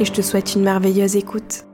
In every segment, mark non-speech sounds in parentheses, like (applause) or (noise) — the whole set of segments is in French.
et je te souhaite une merveilleuse écoute.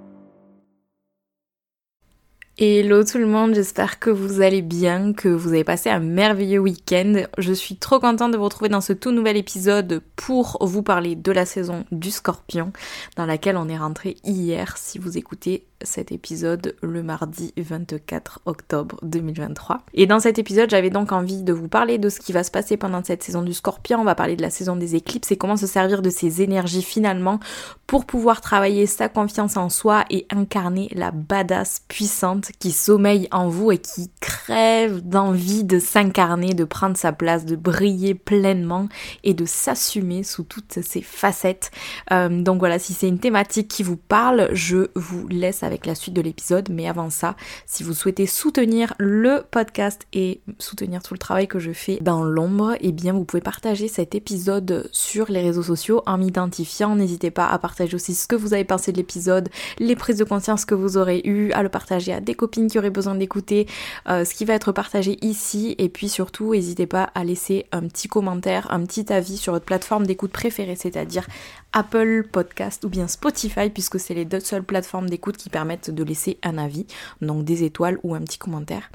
Hello tout le monde, j'espère que vous allez bien, que vous avez passé un merveilleux week-end. Je suis trop contente de vous retrouver dans ce tout nouvel épisode pour vous parler de la saison du scorpion dans laquelle on est rentré hier si vous écoutez cet épisode le mardi 24 octobre 2023. Et dans cet épisode, j'avais donc envie de vous parler de ce qui va se passer pendant cette saison du Scorpion. On va parler de la saison des éclipses et comment se servir de ces énergies finalement pour pouvoir travailler sa confiance en soi et incarner la badass puissante qui sommeille en vous et qui crève d'envie de s'incarner, de prendre sa place, de briller pleinement et de s'assumer sous toutes ses facettes. Euh, donc voilà, si c'est une thématique qui vous parle, je vous laisse avec la suite de l'épisode. Mais avant ça, si vous souhaitez soutenir le podcast et soutenir tout le travail que je fais dans l'ombre, et eh bien vous pouvez partager cet épisode sur les réseaux sociaux en m'identifiant. N'hésitez pas à partager aussi ce que vous avez pensé de l'épisode, les prises de conscience que vous aurez eues, à le partager à des copines qui auraient besoin d'écouter euh, ce qui va être partagé ici. Et puis surtout, n'hésitez pas à laisser un petit commentaire, un petit avis sur votre plateforme d'écoute préférée, c'est-à-dire Apple Podcast ou bien Spotify, puisque c'est les deux seules plateformes d'écoute qui permettent de laisser un avis, donc des étoiles ou un petit commentaire.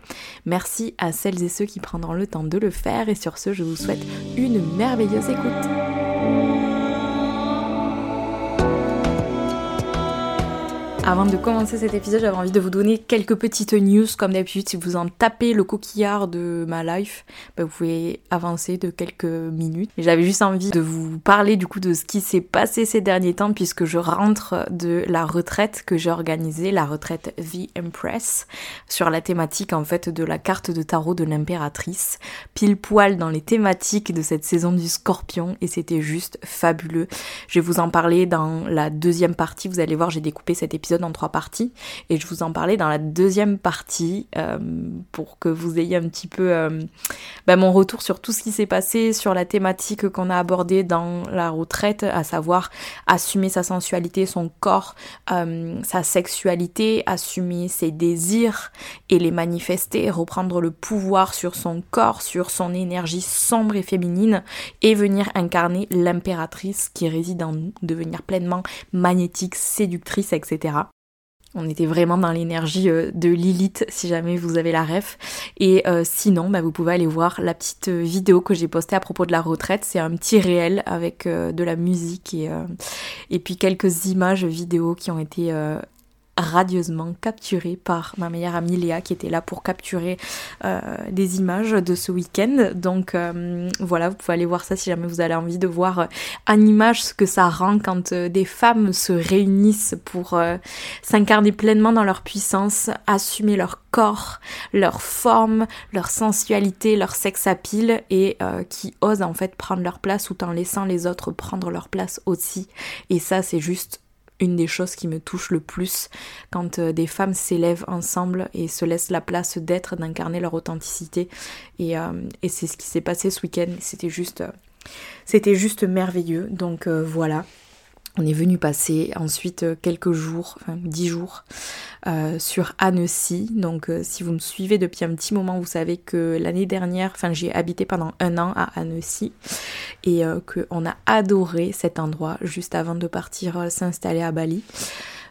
Merci à celles et ceux qui prendront le temps de le faire, et sur ce, je vous souhaite une merveilleuse écoute. Avant de commencer cet épisode, j'avais envie de vous donner quelques petites news. Comme d'habitude, si vous en tapez le coquillard de ma life, bah, vous pouvez avancer de quelques minutes. J'avais juste envie de vous parler du coup de ce qui s'est passé ces derniers temps puisque je rentre de la retraite que j'ai organisée, la retraite The Empress, sur la thématique en fait de la carte de tarot de l'impératrice, pile poil dans les thématiques de cette saison du scorpion et c'était juste fabuleux. Je vais vous en parler dans la deuxième partie. Vous allez voir, j'ai découpé cet épisode en trois parties et je vous en parlais dans la deuxième partie euh, pour que vous ayez un petit peu euh, bah, mon retour sur tout ce qui s'est passé, sur la thématique qu'on a abordée dans la retraite, à savoir assumer sa sensualité, son corps, euh, sa sexualité, assumer ses désirs et les manifester, reprendre le pouvoir sur son corps, sur son énergie sombre et féminine et venir incarner l'impératrice qui réside en nous, devenir pleinement magnétique, séductrice, etc. On était vraiment dans l'énergie euh, de Lilith si jamais vous avez la ref. Et euh, sinon, bah, vous pouvez aller voir la petite euh, vidéo que j'ai postée à propos de la retraite. C'est un petit réel avec de la musique et, et puis quelques images vidéo qui ont été radieusement capturé par ma meilleure amie Léa qui était là pour capturer euh, des images de ce week-end. Donc euh, voilà, vous pouvez aller voir ça si jamais vous avez envie de voir euh, en image ce que ça rend quand des femmes se réunissent pour s'incarner pleinement dans leur puissance, assumer leur corps, leur forme, leur sensualité, leur sex appeal et qui osent en fait prendre leur place tout en laissant les autres prendre leur place aussi. Et ça c'est juste une des choses qui me touche le plus quand euh, des femmes s'élèvent ensemble et se laissent la place d'être, d'incarner leur authenticité. Et, euh, c'est ce qui s'est passé ce week-end. C'était juste, euh, c'était juste merveilleux. Donc voilà. On est venu passer ensuite quelques jours, enfin dix jours, euh, sur Annecy. Donc euh, si vous me suivez depuis un petit moment, vous savez que l'année dernière, enfin j'ai habité pendant un an à Annecy et euh, qu'on a adoré cet endroit juste avant de partir s'installer à Bali.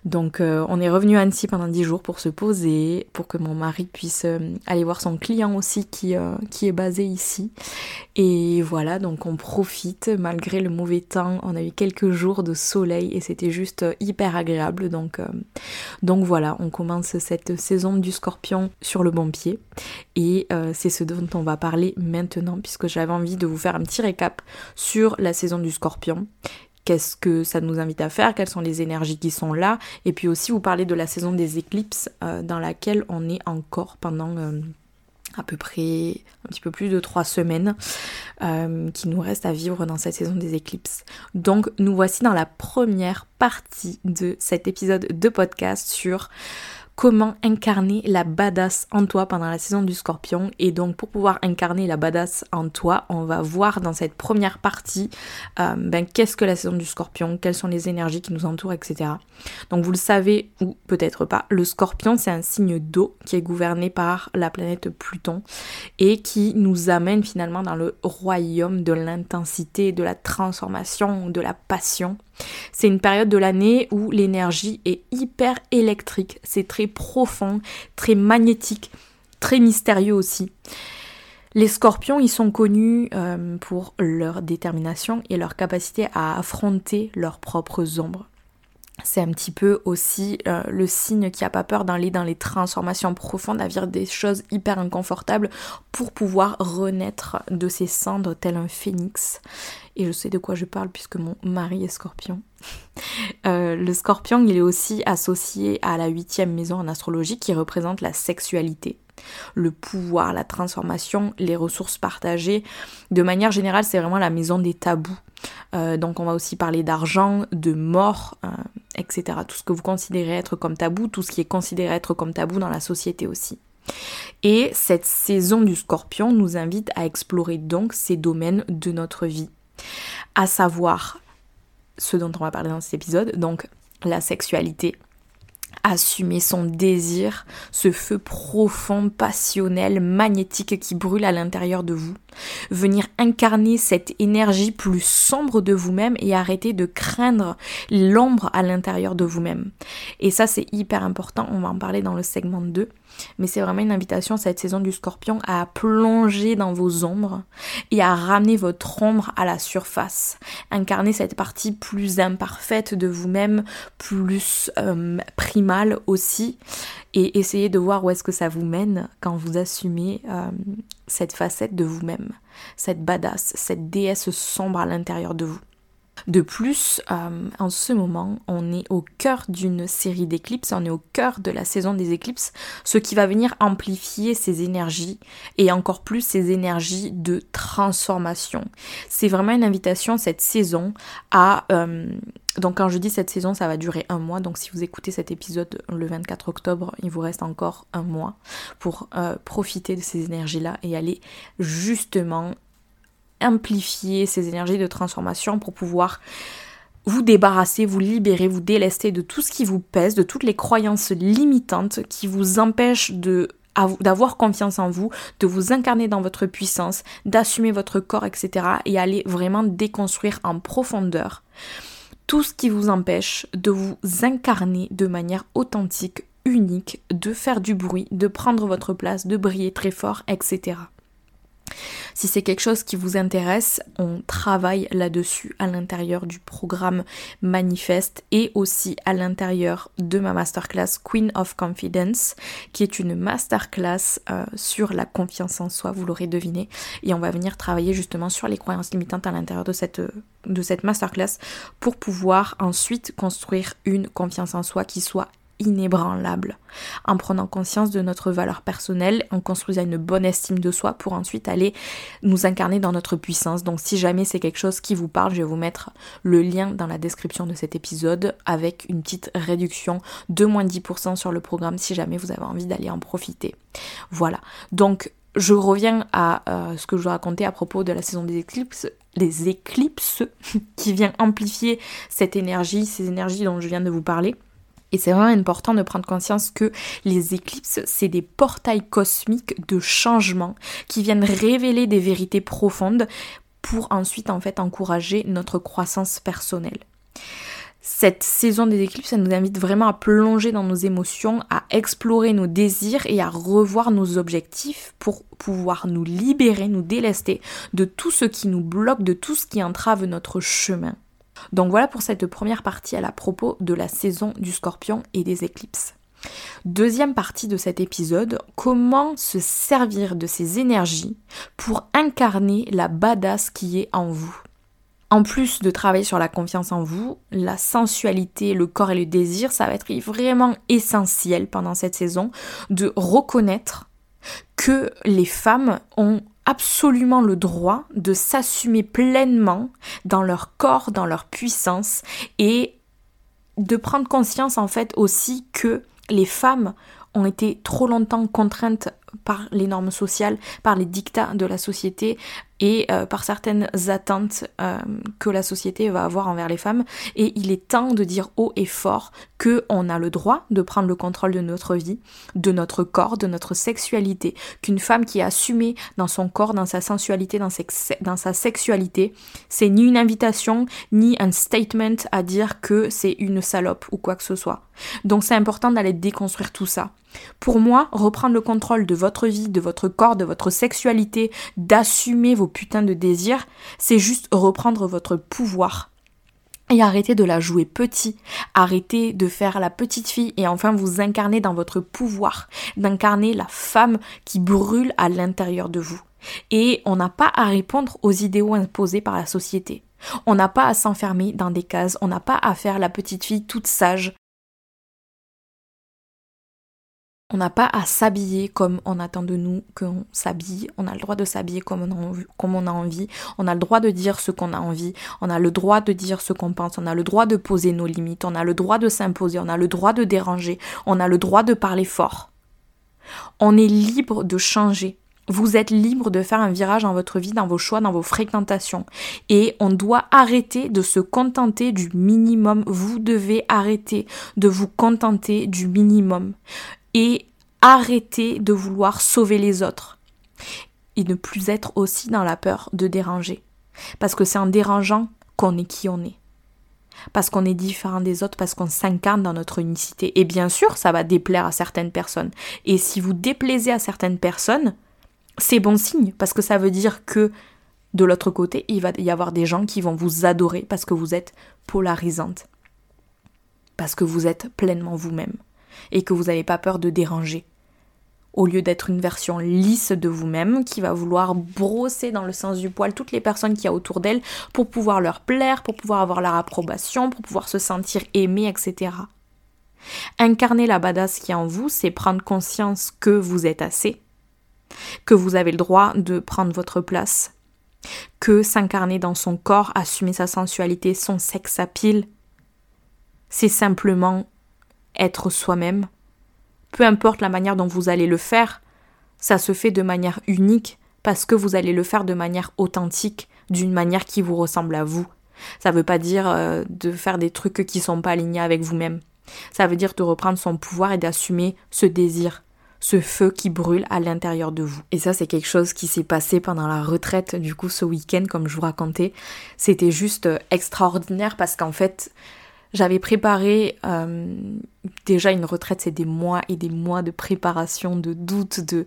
Donc euh, on est revenu à Annecy pendant 10 jours pour se poser, pour que mon mari puisse euh, aller voir son client aussi qui, euh, qui est basé ici. Et voilà, donc on profite malgré le mauvais temps. On a eu quelques jours de soleil et c'était juste hyper agréable. Donc, donc voilà, on commence cette saison du scorpion sur le bon pied. Et c'est ce dont on va parler maintenant puisque j'avais envie de vous faire un petit récap sur la saison du scorpion qu'est-ce que ça nous invite à faire, quelles sont les énergies qui sont là, et puis aussi vous parler de la saison des éclipses euh, dans laquelle on est encore pendant, euh, à peu près un petit peu plus de trois semaines euh, qui nous reste à vivre dans cette saison des éclipses. Donc nous voici dans la première partie de cet épisode de podcast sur comment incarner la badass en toi pendant la saison du scorpion. Et donc pour pouvoir incarner la badass en toi, on va voir dans cette première partie euh, ben, qu'est-ce que la saison du scorpion, quelles sont les énergies qui nous entourent, etc. Donc vous le savez ou peut-être pas, le scorpion c'est un signe d'eau qui est gouverné par la planète Pluton et qui nous amène finalement dans le royaume de l'intensité, de la transformation, de la passion. C'est une période de l'année où l'énergie est hyper électrique, c'est très profond, très magnétique, très mystérieux aussi. Les scorpions, ils sont connus euh, pour leur détermination et leur capacité à affronter leurs propres ombres. C'est un petit peu aussi euh, le signe qui a pas peur d'aller dans les transformations profondes, à vivre des choses hyper inconfortables pour pouvoir renaître de ses cendres tel un phénix. Et je sais de quoi je parle puisque mon mari est scorpion. (laughs) Euh, le scorpion, il est aussi associé à la huitième maison en astrologie qui représente la sexualité le pouvoir, la transformation, les ressources partagées. De manière générale, c'est vraiment la maison des tabous. Euh, donc on va aussi parler d'argent, de mort, euh, etc. Tout ce que vous considérez être comme tabou, tout ce qui est considéré être comme tabou dans la société aussi. Et cette saison du scorpion nous invite à explorer donc ces domaines de notre vie, à savoir ce dont on va parler dans cet épisode, donc la sexualité, assumer son désir, ce feu profond, passionnel, magnétique qui brûle à l'intérieur de vous. Venir incarner cette énergie plus sombre de vous-même et arrêter de craindre l'ombre à l'intérieur de vous-même. Et ça c'est hyper important, on va en parler dans le segment 2. Mais c'est vraiment une invitation cette saison du scorpion à plonger dans vos ombres et à ramener votre ombre à la surface. Incarner cette partie plus imparfaite de vous-même, plus euh, primale aussi. Et essayer de voir où est-ce que ça vous mène quand vous assumez euh, cette facette de vous-même. Cette badass, cette déesse sombre à l'intérieur de vous. De plus, euh, en ce moment, on est au cœur d'une série d'éclipses, on est au cœur de la saison des éclipses, ce qui va venir amplifier ces énergies et encore plus ces énergies de transformation. C'est vraiment une invitation cette saison à... Euh, donc quand je dis cette saison, ça va durer un mois. Donc si vous écoutez cet épisode le 24 octobre, il vous reste encore un mois pour euh, profiter de ces énergies-là et aller justement amplifier ces énergies de transformation pour pouvoir vous débarrasser, vous libérer, vous délester de tout ce qui vous pèse, de toutes les croyances limitantes qui vous empêchent d'avoir confiance en vous, de vous incarner dans votre puissance, d'assumer votre corps, etc. et aller vraiment déconstruire en profondeur tout ce qui vous empêche de vous incarner de manière authentique, unique, de faire du bruit, de prendre votre place, de briller très fort, etc. Si c'est quelque chose qui vous intéresse, on travaille là-dessus à l'intérieur du programme Manifeste et aussi à l'intérieur de ma masterclass Queen of Confidence, qui est une masterclass euh, sur la confiance en soi, vous l'aurez deviné. Et on va venir travailler justement sur les croyances limitantes à l'intérieur de cette, de cette masterclass pour pouvoir ensuite construire une confiance en soi qui soit inébranlable, en prenant conscience de notre valeur personnelle, en construisant une bonne estime de soi pour ensuite aller nous incarner dans notre puissance. Donc si jamais c'est quelque chose qui vous parle, je vais vous mettre le lien dans la description de cet épisode avec une petite réduction de moins 10% sur le programme si jamais vous avez envie d'aller en profiter. Voilà. Donc je reviens à euh, ce que je vous racontais à propos de la saison des éclipses, les éclipses (laughs) qui vient amplifier cette énergie, ces énergies dont je viens de vous parler. Et c'est vraiment important de prendre conscience que les éclipses, c'est des portails cosmiques de changement qui viennent révéler des vérités profondes pour ensuite en fait encourager notre croissance personnelle. Cette saison des éclipses, elle nous invite vraiment à plonger dans nos émotions, à explorer nos désirs et à revoir nos objectifs pour pouvoir nous libérer, nous délester de tout ce qui nous bloque, de tout ce qui entrave notre chemin. Donc voilà pour cette première partie à la propos de la saison du scorpion et des éclipses. Deuxième partie de cet épisode, comment se servir de ces énergies pour incarner la badass qui est en vous. En plus de travailler sur la confiance en vous, la sensualité, le corps et le désir, ça va être vraiment essentiel pendant cette saison de reconnaître que les femmes ont absolument le droit de s'assumer pleinement dans leur corps, dans leur puissance et de prendre conscience en fait aussi que les femmes ont été trop longtemps contraintes par les normes sociales, par les dictats de la société et euh, par certaines attentes euh, que la société va avoir envers les femmes. Et il est temps de dire haut et fort que on a le droit de prendre le contrôle de notre vie, de notre corps, de notre sexualité. Qu'une femme qui est assumée dans son corps, dans sa sensualité, dans, dans sa sexualité, c'est ni une invitation, ni un statement à dire que c'est une salope ou quoi que ce soit. Donc c'est important d'aller déconstruire tout ça. Pour moi, reprendre le contrôle de votre vie, de votre corps, de votre sexualité, d'assumer vos putains de désirs, c'est juste reprendre votre pouvoir. Et arrêter de la jouer petit, arrêter de faire la petite fille et enfin vous incarner dans votre pouvoir, d'incarner la femme qui brûle à l'intérieur de vous. Et on n'a pas à répondre aux idéaux imposés par la société. On n'a pas à s'enfermer dans des cases, on n'a pas à faire la petite fille toute sage, On n'a pas à s'habiller comme on attend de nous qu'on s'habille. On a le droit de s'habiller comme, comme on a envie. On a le droit de dire ce qu'on a envie. On a le droit de dire ce qu'on pense. On a le droit de poser nos limites. On a le droit de s'imposer. On a le droit de déranger. On a le droit de parler fort. On est libre de changer. Vous êtes libre de faire un virage dans votre vie, dans vos choix, dans vos fréquentations. Et on doit arrêter de se contenter du minimum. Vous devez arrêter de vous contenter du minimum et arrêter de vouloir sauver les autres et ne plus être aussi dans la peur de déranger. Parce que c'est en dérangeant qu'on est qui on est. Parce qu'on est différent des autres, parce qu'on s'incarne dans notre unicité. Et bien sûr, ça va déplaire à certaines personnes. Et si vous déplaisez à certaines personnes, c'est bon signe, parce que ça veut dire que de l'autre côté, il va y avoir des gens qui vont vous adorer parce que vous êtes polarisante. Parce que vous êtes pleinement vous-même et que vous n'avez pas peur de déranger. Au lieu d'être une version lisse de vous-même qui va vouloir brosser dans le sens du poil toutes les personnes qui y a autour d'elle pour pouvoir leur plaire, pour pouvoir avoir leur approbation, pour pouvoir se sentir aimée, etc. Incarner la badass qui est en vous, c'est prendre conscience que vous êtes assez, que vous avez le droit de prendre votre place, que s'incarner dans son corps, assumer sa sensualité, son sexe à pile, c'est simplement être soi-même. Peu importe la manière dont vous allez le faire, ça se fait de manière unique parce que vous allez le faire de manière authentique, d'une manière qui vous ressemble à vous. Ça ne veut pas dire euh, de faire des trucs qui sont pas alignés avec vous-même. Ça veut dire de reprendre son pouvoir et d'assumer ce désir, ce feu qui brûle à l'intérieur de vous. Et ça, c'est quelque chose qui s'est passé pendant la retraite, du coup, ce week-end, comme je vous racontais. C'était juste euh, extraordinaire parce qu'en fait, j'avais préparé euh, déjà une retraite, c'est des mois et des mois de préparation, de doute, de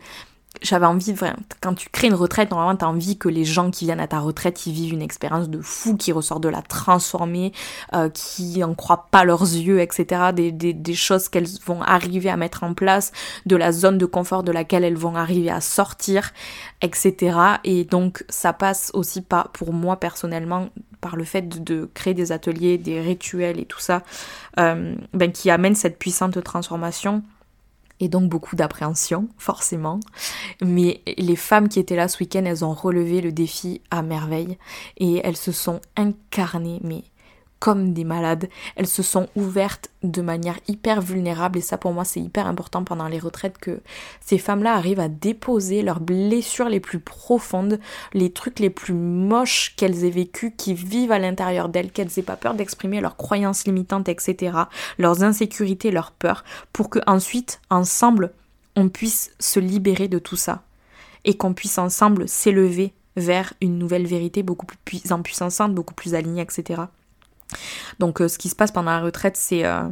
j'avais envie, vraiment, quand tu crées une retraite, normalement, tu as envie que les gens qui viennent à ta retraite, ils vivent une expérience de fou, qui ressort de la transformer, euh, qui n'en croient pas leurs yeux, etc. Des, des, des choses qu'elles vont arriver à mettre en place, de la zone de confort de laquelle elles vont arriver à sortir, etc. Et donc, ça passe aussi pas, pour moi personnellement, par le fait de, créer des ateliers, des rituels et tout ça, euh, ben, qui amènent cette puissante transformation et donc beaucoup d'appréhension, forcément. Mais les femmes qui étaient là ce week-end, elles ont relevé le défi à merveille et elles se sont incarnées, mais comme des malades. Elles se sont ouvertes de manière hyper vulnérable et ça pour moi c'est hyper important pendant les retraites que ces femmes-là arrivent à déposer leurs blessures les plus profondes, les trucs les plus moches qu'elles aient vécu, qui vivent à l'intérieur d'elles, qu'elles aient pas peur d'exprimer leurs croyances limitantes, etc., leurs insécurités, leurs peurs, pour que ensuite, ensemble, on puisse se libérer de tout ça et qu'on puisse ensemble s'élever vers une nouvelle vérité beaucoup plus en puissance, beaucoup plus alignée, etc. Donc euh, ce qui se passe pendant la retraite, c'est euh,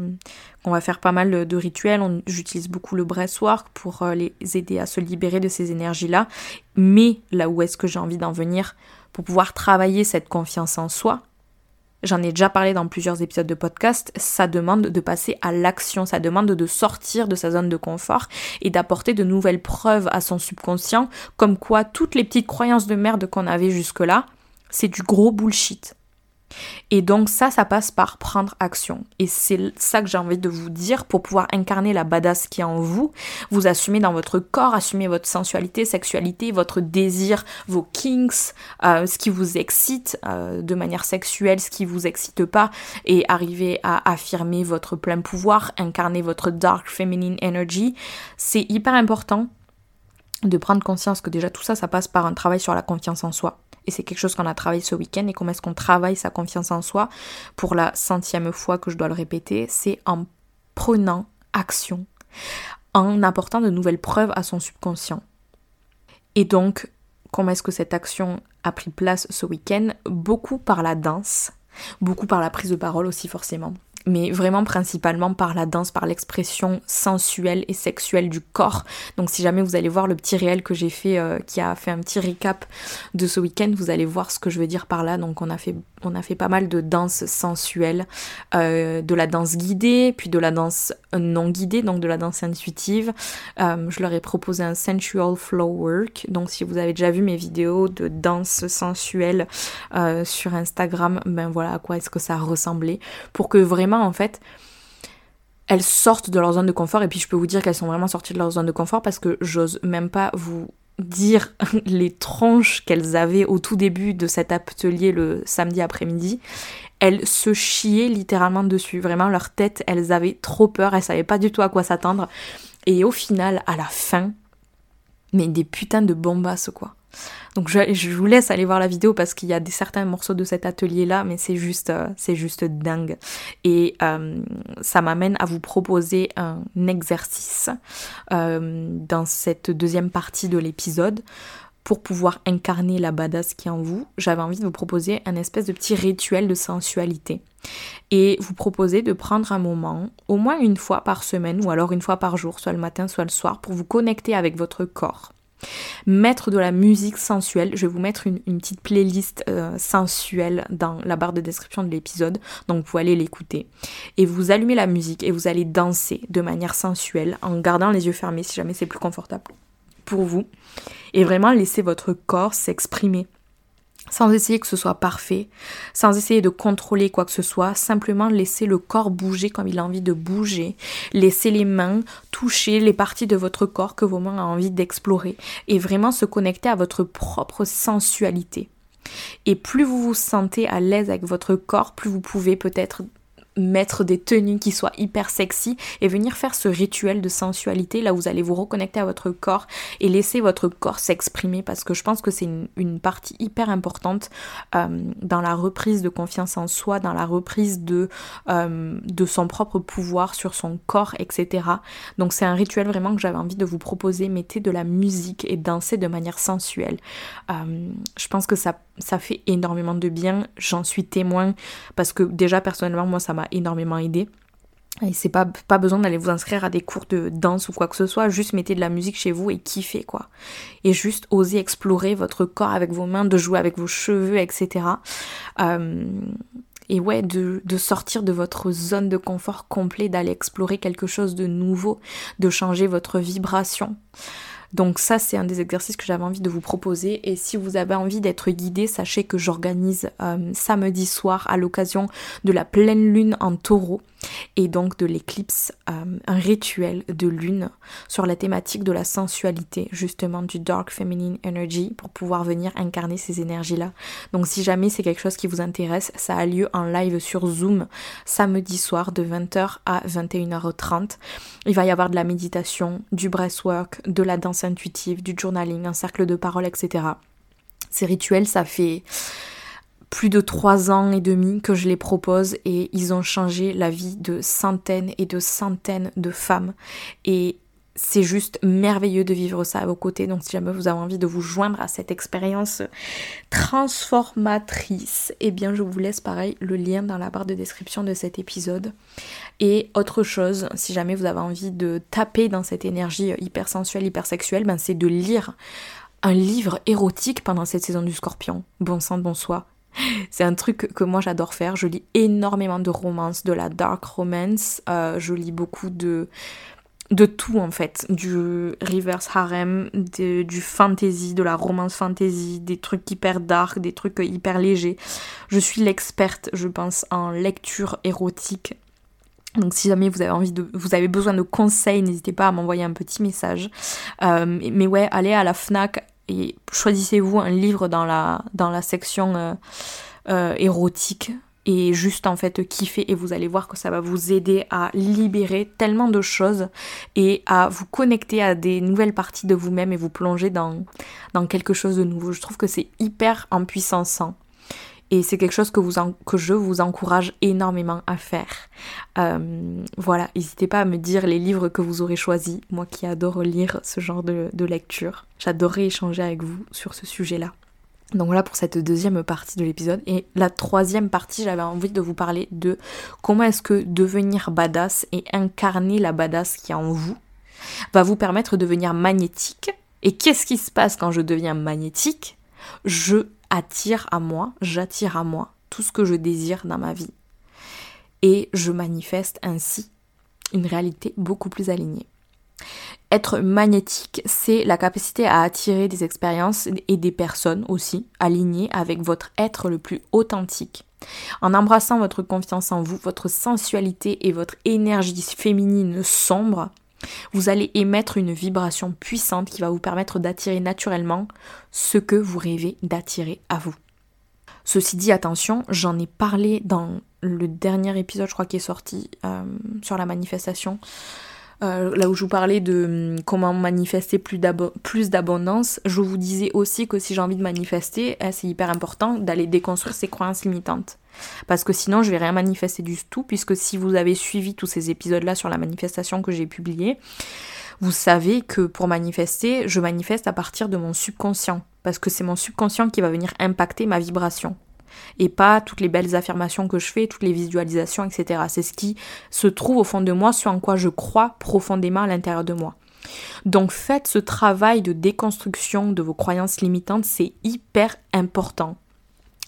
qu'on va faire pas mal de, rituels. J'utilise beaucoup le breathwork pour euh, les aider à se libérer de ces énergies-là. Mais là où est-ce que j'ai envie d'en venir pour pouvoir travailler cette confiance en soi, J'en ai déjà parlé dans plusieurs épisodes de podcast, ça demande de passer à l'action, ça demande de sortir de sa zone de confort et d'apporter de nouvelles preuves à son subconscient, comme quoi toutes les petites croyances de merde qu'on avait jusque-là, c'est du gros bullshit. Et donc ça, ça passe par prendre action. Et c'est ça que j'ai envie de vous dire pour pouvoir incarner la badass qui est en vous. Vous assumez dans votre corps, assumez votre sensualité, sexualité, votre désir, vos kinks, euh, ce qui vous excite euh, de manière sexuelle, ce qui vous excite pas, et arriver à affirmer votre plein pouvoir, incarner votre dark feminine energy. C'est hyper important de prendre conscience que déjà tout ça, ça passe par un travail sur la confiance en soi et c'est quelque chose qu'on a travaillé ce week-end. Et comment est-ce qu'on travaille sa confiance en soi pour la centième fois que je dois le répéter C'est en prenant action, en apportant de nouvelles preuves à son subconscient. Et donc, comment est-ce que cette action a pris place ce week-end? Beaucoup par la danse, beaucoup par la prise de parole aussi forcément mais vraiment principalement par la danse, par l'expression sensuelle et sexuelle du corps. Donc si jamais vous allez voir le petit réel que j'ai fait, euh, qui a fait un petit recap de ce week-end, vous allez voir ce que je veux dire par là. Donc on a fait, on a fait pas mal de danse sensuelle, euh, de la danse guidée, puis de la danse non guidée, donc de la danse intuitive. Euh, je leur ai proposé un sensual flow work. Donc si vous avez déjà vu mes vidéos de danse sensuelle sur Instagram, ben voilà à quoi est-ce que ça ressemblait, pour que vraiment en fait, elles sortent de leur zone de confort. Et puis je peux vous dire qu'elles sont vraiment sorties de leur zone de confort parce que j'ose même pas vous dire (laughs) les tranches qu'elles avaient au tout début de cet atelier le samedi après-midi. Elles se chiaient littéralement dessus. Vraiment, leur tête, elles avaient trop peur. Elles savaient pas du tout à quoi s'attendre. Et au final, à la fin, mais des putains de bombasses, quoi. Donc je, vous laisse aller voir la vidéo parce qu'il y a des certains morceaux de cet atelier là, mais c'est juste, euh, dingue. Et euh, ça m'amène à vous proposer un exercice euh, dans cette deuxième partie de l'épisode. Pour pouvoir incarner la badass qui est en vous, j'avais envie de vous proposer un espèce de petit rituel de sensualité. Et vous proposer de prendre un moment, au moins une fois par semaine ou alors une fois par jour, soit le matin, soit le soir, pour vous connecter avec votre corps Mettre de la musique sensuelle, je vais vous mettre une, petite playlist euh, sensuelle dans la barre de description de l'épisode, donc vous pouvez aller l'écouter. Et vous allumez la musique et vous allez danser de manière sensuelle en gardant les yeux fermés si jamais c'est plus confortable pour vous. Et vraiment laisser votre corps s'exprimer sans essayer que ce soit parfait, sans essayer de contrôler quoi que ce soit, simplement laisser le corps bouger comme il a envie de bouger, laisser les mains toucher les parties de votre corps que vos mains ont envie d'explorer et vraiment se connecter à votre propre sensualité. Et plus vous vous sentez à l'aise avec votre corps, plus vous pouvez peut-être mettre des tenues qui soient hyper sexy et venir faire ce rituel de sensualité là vous allez vous reconnecter à votre corps et laisser votre corps s'exprimer parce que je pense que c'est une, partie hyper importante euh, dans la reprise de confiance en soi, dans la reprise de, euh, son propre pouvoir sur son corps, etc. Donc c'est un rituel vraiment que j'avais envie de vous proposer. Mettez de la musique et dansez de manière sensuelle. Euh, je pense que ça, ça fait énormément de bien. J'en suis témoin parce que déjà personnellement moi ça m'a énormément aidé. Et c'est pas, pas besoin d'aller vous inscrire à des cours de danse ou quoi que ce soit, juste mettez de la musique chez vous et kiffez quoi. Et juste osez explorer votre corps avec vos mains, de jouer avec vos cheveux, etc. Euh, et ouais, de, de, sortir de votre zone de confort complet, d'aller explorer quelque chose de nouveau, de changer votre vibration. Donc ça, c'est un des exercices que j'avais envie de vous proposer. Et si vous avez envie d'être guidé, sachez que j'organise euh, samedi soir à l'occasion de la pleine lune en taureau et donc de l'éclipse, euh, un rituel de lune sur la thématique de la sensualité, justement du dark feminine energy, pour pouvoir venir incarner ces énergies-là. Donc si jamais c'est quelque chose qui vous intéresse, ça a lieu en live sur Zoom samedi soir de 20h à 21h30. Il va y avoir de la méditation, du breathwork, de la danse intuitive, du journaling, un cercle de parole, etc. Ces rituels, ça fait plus de trois ans et demi que je les propose et ils ont changé la vie de centaines et de centaines de femmes. Et c'est juste merveilleux de vivre ça à vos côtés. Donc si jamais vous avez envie de vous joindre à cette expérience transformatrice, eh bien je vous laisse pareil le lien dans la barre de description de cet épisode. Et autre chose, si jamais vous avez envie de taper dans cette énergie hyper sensuelle, hyper sexuelle, ben c'est de lire un livre érotique pendant cette saison du scorpion. Bon sang, bonsoir. (laughs) C'est un truc que moi j'adore faire. Je lis énormément de romances, de la dark romance. Euh, je lis beaucoup de de tout en fait, du reverse harem, du fantasy, de la romance fantasy, des trucs hyper dark, des trucs hyper légers. Je suis l'experte, je pense, en lecture érotique. Donc si jamais vous avez envie de, vous avez besoin de conseils, n'hésitez pas à m'envoyer un petit message. Euh, mais ouais, allez à la Fnac et choisissez-vous un livre dans la section euh, euh, érotique et juste en fait kiffer et vous allez voir que ça va vous aider à libérer tellement de choses et à vous connecter à des nouvelles parties de vous-même et vous plonger dans, dans quelque chose de nouveau. Je trouve que c'est hyper empuissançant et c'est quelque chose que je vous encourage énormément à faire. Euh, voilà, n'hésitez pas à me dire les livres que vous aurez choisis, moi qui adore lire ce genre de, de lecture. J'adorerais échanger avec vous sur ce sujet-là. Donc voilà pour cette deuxième partie de l'épisode. Et la troisième partie, j'avais envie de vous parler de comment est-ce que devenir badass et incarner la badass qui est en vous va vous permettre de devenir magnétique. Et qu'est-ce qui se passe quand je deviens magnétique? Je attire à moi, j'attire à moi tout ce que je désire dans ma vie. Et je manifeste ainsi une réalité beaucoup plus alignée. Être magnétique, c'est la capacité à attirer des expériences et des personnes aussi alignées avec votre être le plus authentique. En embrassant votre confiance en vous, votre sensualité et votre énergie féminine sombre, vous allez émettre une vibration puissante qui va vous permettre d'attirer naturellement ce que vous rêvez d'attirer à vous. Ceci dit, attention, j'en ai parlé dans le dernier épisode, je crois, qui est sorti euh, sur la manifestation. Euh, là où je vous parlais de hum, comment manifester plus d'abondance, je vous disais aussi que si j'ai envie de manifester, eh, c'est hyper important d'aller déconstruire ces croyances limitantes. Parce que sinon, je vais rien manifester du tout, puisque si vous avez suivi tous ces épisodes-là sur la manifestation que j'ai publiée, vous savez que pour manifester, je manifeste à partir de mon subconscient, parce que c'est mon subconscient qui va venir impacter ma vibration et pas toutes les belles affirmations que je fais, toutes les visualisations, etc. C'est ce qui se trouve au fond de moi, ce en quoi je crois profondément à l'intérieur de moi. Donc faites ce travail de déconstruction de vos croyances limitantes, c'est hyper important.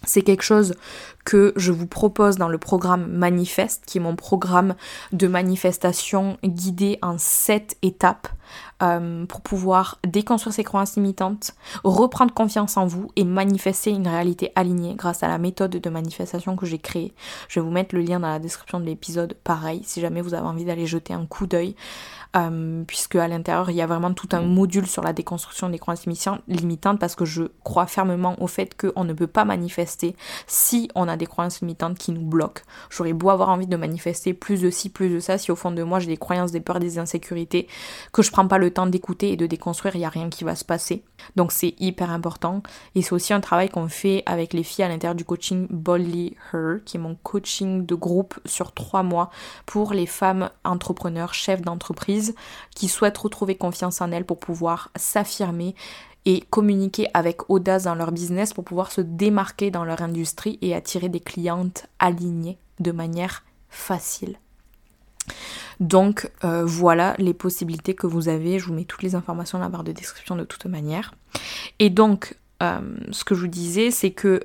C'est quelque chose que je vous propose dans le programme Manifeste, qui est mon programme de manifestation guidé en 7 étapes euh, pour pouvoir déconstruire ses croyances limitantes, reprendre confiance en vous et manifester une réalité alignée grâce à la méthode de manifestation que j'ai créée. Je vais vous mettre le lien dans la description de l'épisode, pareil, si jamais vous avez envie d'aller jeter un coup d'œil. Euh, puisque à l'intérieur il y a vraiment tout un module sur la déconstruction des croyances limitantes parce que je crois fermement au fait qu'on ne peut pas manifester si on a des croyances limitantes qui nous bloquent. J'aurais beau avoir envie de manifester plus de ci, plus de ça, si au fond de moi j'ai des croyances, des peurs, des insécurités que je prends pas le temps d'écouter et de déconstruire, il n'y a rien qui va se passer. Donc c'est hyper important et c'est aussi un travail qu'on fait avec les filles à l'intérieur du coaching Boldly Her, qui est mon coaching de groupe sur trois mois pour les femmes entrepreneurs, chefs d'entreprise qui souhaitent retrouver confiance en elles pour pouvoir s'affirmer et communiquer avec audace dans leur business pour pouvoir se démarquer dans leur industrie et attirer des clientes alignées de manière facile. Donc euh, voilà les possibilités que vous avez. Je vous mets toutes les informations dans la barre de description de toute manière. Et donc, euh, ce que je vous disais, c'est que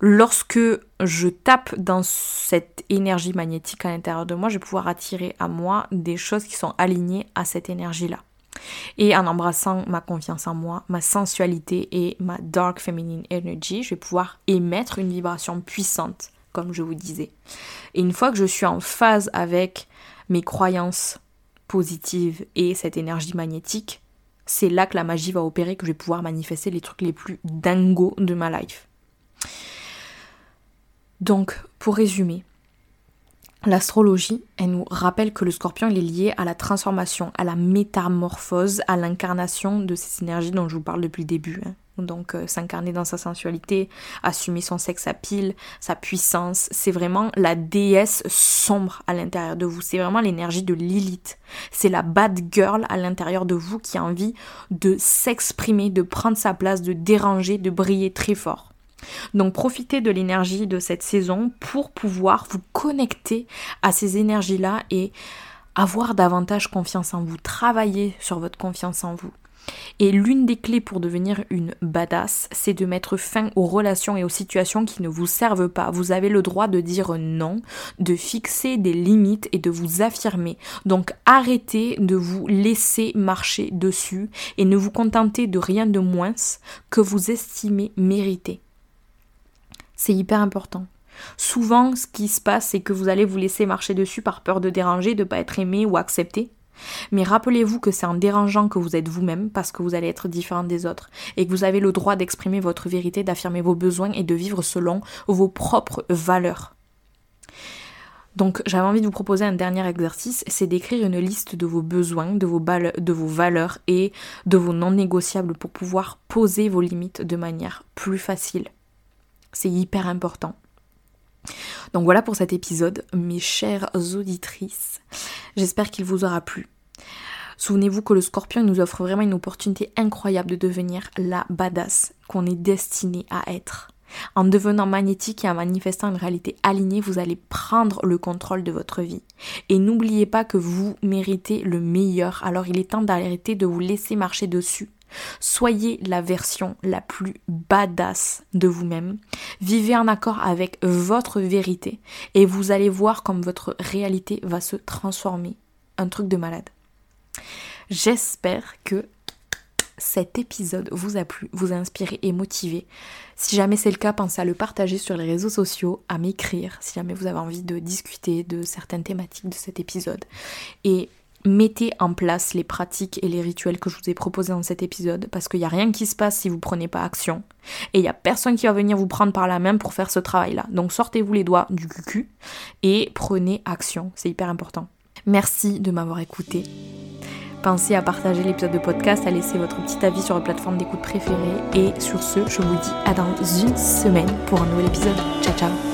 lorsque je tape dans cette énergie magnétique à l'intérieur de moi, je vais pouvoir attirer à moi des choses qui sont alignées à cette énergie-là. Et en embrassant ma confiance en moi, ma sensualité et ma dark feminine energy, je vais pouvoir émettre une vibration puissante, comme je vous disais. Et une fois que je suis en phase avec mes croyances positives et cette énergie magnétique, c'est là que la magie va opérer, que je vais pouvoir manifester les trucs les plus dingos de ma life. Donc, pour résumer, L'astrologie, elle nous rappelle que le scorpion il est lié à la transformation, à la métamorphose, à l'incarnation de ces énergies dont je vous parle depuis le début. Hein. Donc euh, s'incarner dans sa sensualité, assumer son sexe à pile, sa puissance, c'est vraiment la déesse sombre à l'intérieur de vous. C'est vraiment l'énergie de Lilith. C'est la bad girl à l'intérieur de vous qui a envie de s'exprimer, de prendre sa place, de déranger, de briller très fort. Donc profitez de l'énergie de cette saison pour pouvoir vous connecter à ces énergies-là et avoir davantage confiance en vous, travailler sur votre confiance en vous. Et l'une des clés pour devenir une badass, c'est de mettre fin aux relations et aux situations qui ne vous servent pas. Vous avez le droit de dire non, de fixer des limites et de vous affirmer. Donc arrêtez de vous laisser marcher dessus et ne vous contentez de rien de moins que vous estimez mériter. C'est hyper important. Souvent, ce qui se passe, c'est que vous allez vous laisser marcher dessus par peur de déranger, de ne pas être aimé ou accepté. Mais rappelez-vous que c'est en dérangeant que vous êtes vous-même parce que vous allez être différent des autres et que vous avez le droit d'exprimer votre vérité, d'affirmer vos besoins et de vivre selon vos propres valeurs. Donc j'avais envie de vous proposer un dernier exercice, c'est d'écrire une liste de vos besoins, de vos, de vos valeurs et de vos non négociables pour pouvoir poser vos limites de manière plus facile. C'est hyper important. Donc voilà pour cet épisode, mes chères auditrices. J'espère qu'il vous aura plu. Souvenez-vous que le scorpion nous offre vraiment une opportunité incroyable de devenir la badass qu'on est destiné à être. En devenant magnétique et en manifestant une réalité alignée, vous allez prendre le contrôle de votre vie. Et n'oubliez pas que vous méritez le meilleur, alors il est temps d'arrêter de vous laisser marcher dessus Soyez la version la plus badass de vous-même. Vivez en accord avec votre vérité et vous allez voir comme votre réalité va se transformer. Un truc de malade. J'espère que cet épisode vous a plu, vous a inspiré et motivé. Si jamais c'est le cas, pensez à le partager sur les réseaux sociaux, à m'écrire si jamais vous avez envie de discuter de certaines thématiques de cet épisode. Et mettez en place les pratiques et les rituels que je vous ai proposés dans cet épisode parce qu'il n'y a rien qui se passe si vous prenez pas action et il n'y a personne qui va venir vous prendre par la main pour faire ce travail-là. Donc sortez-vous les doigts du cul et prenez action, c'est hyper important. Merci de m'avoir écouté. Pensez à partager l'épisode de podcast, à laisser votre petit avis sur votre plateforme d'écoute préférée et sur ce, je vous dis à dans une semaine pour un nouvel épisode. Ciao ciao